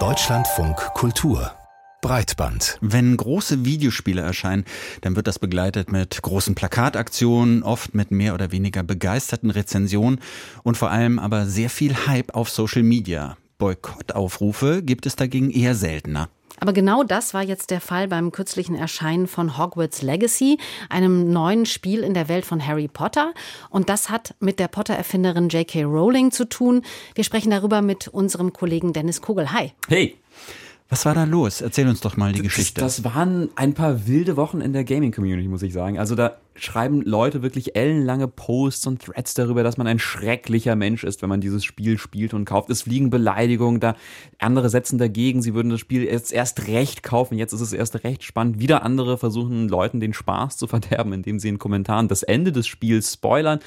Deutschlandfunk Kultur Breitband. Wenn große Videospiele erscheinen, dann wird das begleitet mit großen Plakataktionen, oft mit mehr oder weniger begeisterten Rezensionen und vor allem aber sehr viel Hype auf Social Media. Boykottaufrufe gibt es dagegen eher seltener. Aber genau das war jetzt der Fall beim kürzlichen Erscheinen von Hogwarts Legacy, einem neuen Spiel in der Welt von Harry Potter. Und das hat mit der Potter-Erfinderin J.K. Rowling zu tun. Wir sprechen darüber mit unserem Kollegen Dennis Kugel. Hi. Hey. Was war da los? Erzähl uns doch mal die Geschichte. Das, das waren ein paar wilde Wochen in der Gaming-Community, muss ich sagen. Also da schreiben Leute wirklich ellenlange Posts und Threads darüber, dass man ein schrecklicher Mensch ist, wenn man dieses Spiel spielt und kauft. Es fliegen Beleidigungen da. Andere setzen dagegen, sie würden das Spiel jetzt erst recht kaufen. Jetzt ist es erst recht spannend. Wieder andere versuchen Leuten den Spaß zu verderben, indem sie in Kommentaren das Ende des Spiels spoilern.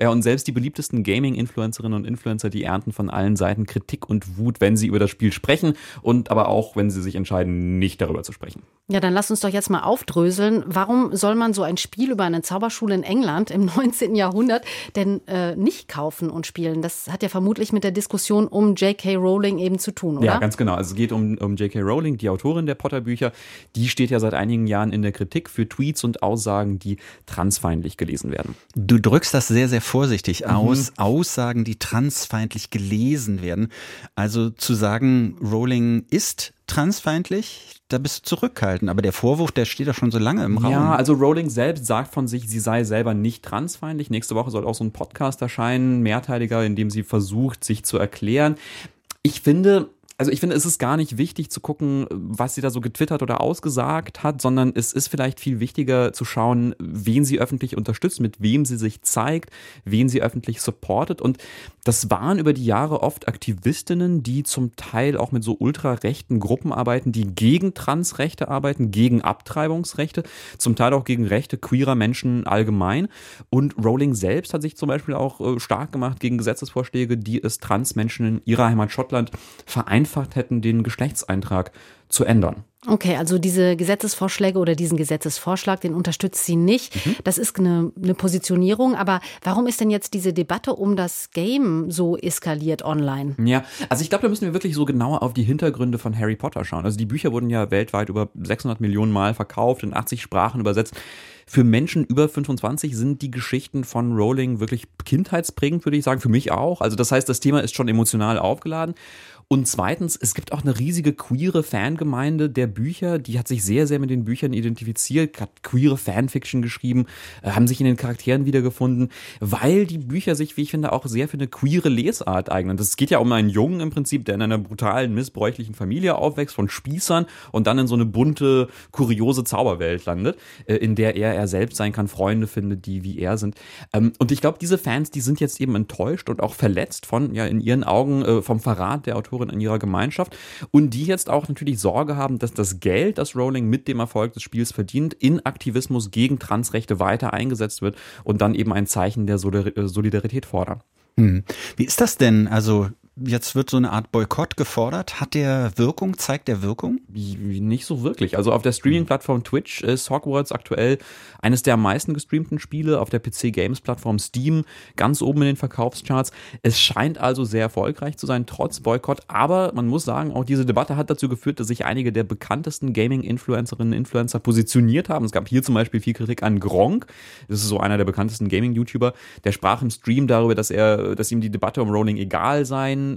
Ja, und selbst die beliebtesten Gaming-Influencerinnen und Influencer, die ernten von allen Seiten Kritik und Wut, wenn sie über das Spiel sprechen und aber auch, wenn sie sich entscheiden, nicht darüber zu sprechen. Ja, dann lass uns doch jetzt mal aufdröseln. Warum soll man so ein Spiel über eine Zauberschule in England im 19. Jahrhundert denn äh, nicht kaufen und spielen? Das hat ja vermutlich mit der Diskussion um J.K. Rowling eben zu tun, oder? Ja, ganz genau. Also es geht um, um J.K. Rowling, die Autorin der Potter-Bücher. Die steht ja seit einigen Jahren in der Kritik für Tweets und Aussagen, die transfeindlich gelesen werden. Du drückst das sehr, sehr vorsichtig mhm. aus. Mhm. Aussagen, die transfeindlich gelesen werden. Also zu sagen, Rowling ist transfeindlich, da bist du zurückhaltend. Aber der Vorwurf, der steht doch schon so lange im Raum. Ja, also Rowling selbst sagt von sich, sie sei selber nicht transfeindlich. Nächste Woche soll auch so ein Podcast erscheinen, mehrteiliger, in dem sie versucht, sich zu erklären. Ich finde, also ich finde, es ist gar nicht wichtig zu gucken, was sie da so getwittert oder ausgesagt hat, sondern es ist vielleicht viel wichtiger zu schauen, wen sie öffentlich unterstützt, mit wem sie sich zeigt, wen sie öffentlich supportet. Und das waren über die Jahre oft Aktivistinnen, die zum Teil auch mit so ultrarechten Gruppen arbeiten, die gegen Transrechte arbeiten, gegen Abtreibungsrechte, zum Teil auch gegen Rechte queerer Menschen allgemein. Und Rowling selbst hat sich zum Beispiel auch äh, stark gemacht gegen Gesetzesvorschläge, die es Transmenschen in ihrer Heimat Schottland vereinfachen vereinfacht hätten, den Geschlechtseintrag zu ändern. Okay, also diese Gesetzesvorschläge oder diesen Gesetzesvorschlag, den unterstützt sie nicht. Mhm. Das ist eine, eine, Positionierung. Aber warum ist denn jetzt diese Debatte um das Game so eskaliert online? Ja, also ich glaube, da müssen wir wirklich so genauer auf die Hintergründe von Harry Potter schauen. Also die Bücher wurden ja weltweit über 600 Millionen Mal verkauft, in 80 Sprachen übersetzt. Für Menschen über 25 sind die Geschichten von Rowling wirklich kindheitsprägend, würde ich sagen. Für mich auch. Also das heißt, das Thema ist schon emotional aufgeladen. Und zweitens, es gibt auch eine riesige queere Fangemeinde der Bücher, die hat sich sehr, sehr mit den Büchern identifiziert, hat queere Fanfiction geschrieben, äh, haben sich in den Charakteren wiedergefunden, weil die Bücher sich, wie ich finde, auch sehr für eine queere Lesart eignen. Das geht ja um einen Jungen im Prinzip, der in einer brutalen, missbräuchlichen Familie aufwächst, von Spießern und dann in so eine bunte, kuriose Zauberwelt landet, äh, in der er er selbst sein kann, Freunde findet, die wie er sind. Ähm, und ich glaube, diese Fans, die sind jetzt eben enttäuscht und auch verletzt von, ja, in ihren Augen äh, vom Verrat der Autoren Autorin in ihrer Gemeinschaft und die jetzt auch natürlich Sorge haben, dass das Geld, das Rowling mit dem Erfolg des Spiels verdient, in Aktivismus gegen Transrechte weiter eingesetzt wird und dann eben ein Zeichen der Solidarität fordern. Hm. Wie ist das denn? Also Jetzt wird so eine Art Boykott gefordert. Hat der Wirkung? Zeigt der Wirkung? Nicht so wirklich. Also auf der Streaming-Plattform Twitch ist Hogwarts aktuell eines der am meisten gestreamten Spiele. Auf der PC-Games-Plattform Steam ganz oben in den Verkaufscharts. Es scheint also sehr erfolgreich zu sein, trotz Boykott. Aber man muss sagen, auch diese Debatte hat dazu geführt, dass sich einige der bekanntesten Gaming-Influencerinnen und Influencer positioniert haben. Es gab hier zum Beispiel viel Kritik an Gronk. Das ist so einer der bekanntesten Gaming-YouTuber. Der sprach im Stream darüber, dass er, dass ihm die Debatte um Rolling egal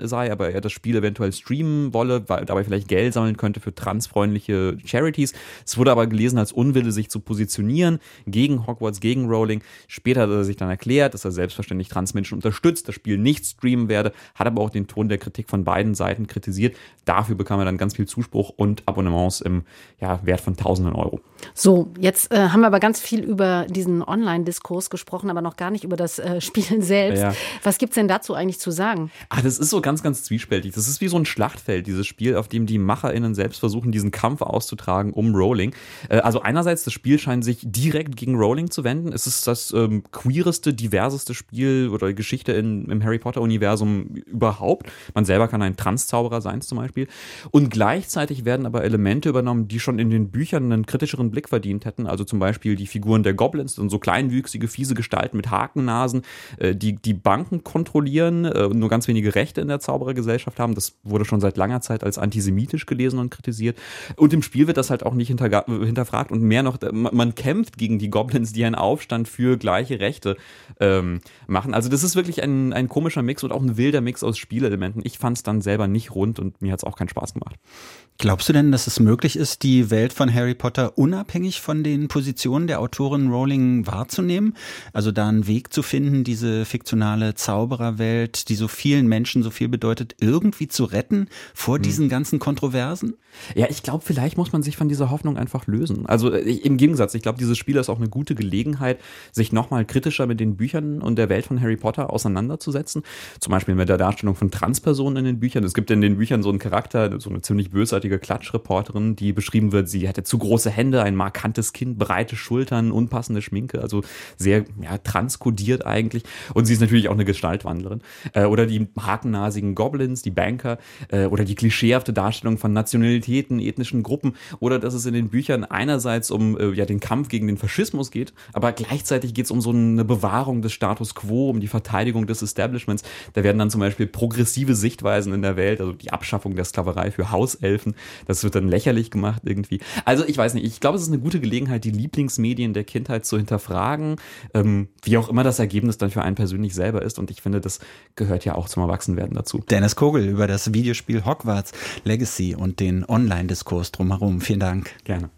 sei, aber er das Spiel eventuell streamen wolle, weil dabei vielleicht Geld sammeln könnte für transfreundliche Charities. Es wurde aber gelesen als Unwille, sich zu positionieren gegen Hogwarts, gegen Rowling. Später hat er sich dann erklärt, dass er selbstverständlich Transmenschen unterstützt, das Spiel nicht streamen werde, hat aber auch den Ton der Kritik von beiden Seiten kritisiert. Dafür bekam er dann ganz viel Zuspruch und Abonnements im ja, Wert von Tausenden Euro. So, jetzt äh, haben wir aber ganz viel über diesen Online-Diskurs gesprochen, aber noch gar nicht über das äh, Spielen selbst. Ja. Was gibt es denn dazu eigentlich zu sagen? Ach, das ist so ganz, ganz zwiespältig. Das ist wie so ein Schlachtfeld, dieses Spiel, auf dem die MacherInnen selbst versuchen, diesen Kampf auszutragen um Rowling. Äh, also einerseits, das Spiel scheint sich direkt gegen Rowling zu wenden. Es ist das ähm, queereste, diverseste Spiel oder Geschichte in, im Harry Potter-Universum überhaupt. Man selber kann ein Transzauberer sein zum Beispiel. Und gleichzeitig werden aber Elemente übernommen, die schon in den Büchern einen kritischeren Blick verdient hätten. Also zum Beispiel die Figuren der Goblins, und so kleinwüchsige, fiese Gestalten mit Hakennasen, äh, die die Banken kontrollieren, äh, nur ganz wenige Rechte in der Zauberergesellschaft haben. Das wurde schon seit langer Zeit als antisemitisch gelesen und kritisiert. Und im Spiel wird das halt auch nicht hinterfragt und mehr noch, man kämpft gegen die Goblins, die einen Aufstand für gleiche Rechte ähm, machen. Also das ist wirklich ein, ein komischer Mix und auch ein wilder Mix aus Spielelementen. Ich fand es dann selber nicht rund und mir hat es auch keinen Spaß gemacht. Glaubst du denn, dass es möglich ist, die Welt von Harry Potter unabhängig von den Positionen der Autorin Rowling wahrzunehmen? Also da einen Weg zu finden, diese fiktionale Zaubererwelt, die so vielen Menschen so viel bedeutet, irgendwie zu retten vor hm. diesen ganzen Kontroversen? Ja, ich glaube, vielleicht muss man sich von dieser Hoffnung einfach lösen. Also äh, im Gegensatz, ich glaube, dieses Spiel ist auch eine gute Gelegenheit, sich nochmal kritischer mit den Büchern und der Welt von Harry Potter auseinanderzusetzen. Zum Beispiel mit der Darstellung von Transpersonen in den Büchern. Es gibt in den Büchern so einen Charakter, so eine ziemlich bösartige Klatschreporterin, die beschrieben wird, sie hatte zu große Hände, ein markantes Kinn, breite Schultern, unpassende Schminke, also sehr ja, transkodiert eigentlich. Und sie ist natürlich auch eine Gestaltwandlerin. Äh, oder die hakennasigen Goblins, die Banker, äh, oder die klischeehafte Darstellung von Nationalitäten, ethnischen Gruppen, oder dass es in den Büchern einerseits um äh, ja, den Kampf gegen den Faschismus geht, aber gleichzeitig geht es um so eine Bewahrung des Status quo, um die Verteidigung des Establishments. Da werden dann zum Beispiel progressive Sichtweisen in der Welt, also die Abschaffung der Sklaverei für Hauselfen, das wird dann lächerlich gemacht irgendwie. Also ich weiß nicht, ich glaube, es ist eine gute Gelegenheit, die Lieblingsmedien der Kindheit zu hinterfragen, ähm, wie auch immer das Ergebnis dann für einen persönlich selber ist. Und ich finde, das gehört ja auch zum Erwachsenwerden dazu. Dennis Kogel über das Videospiel Hogwarts Legacy und den Online-Diskurs drumherum. Vielen Dank. Gerne.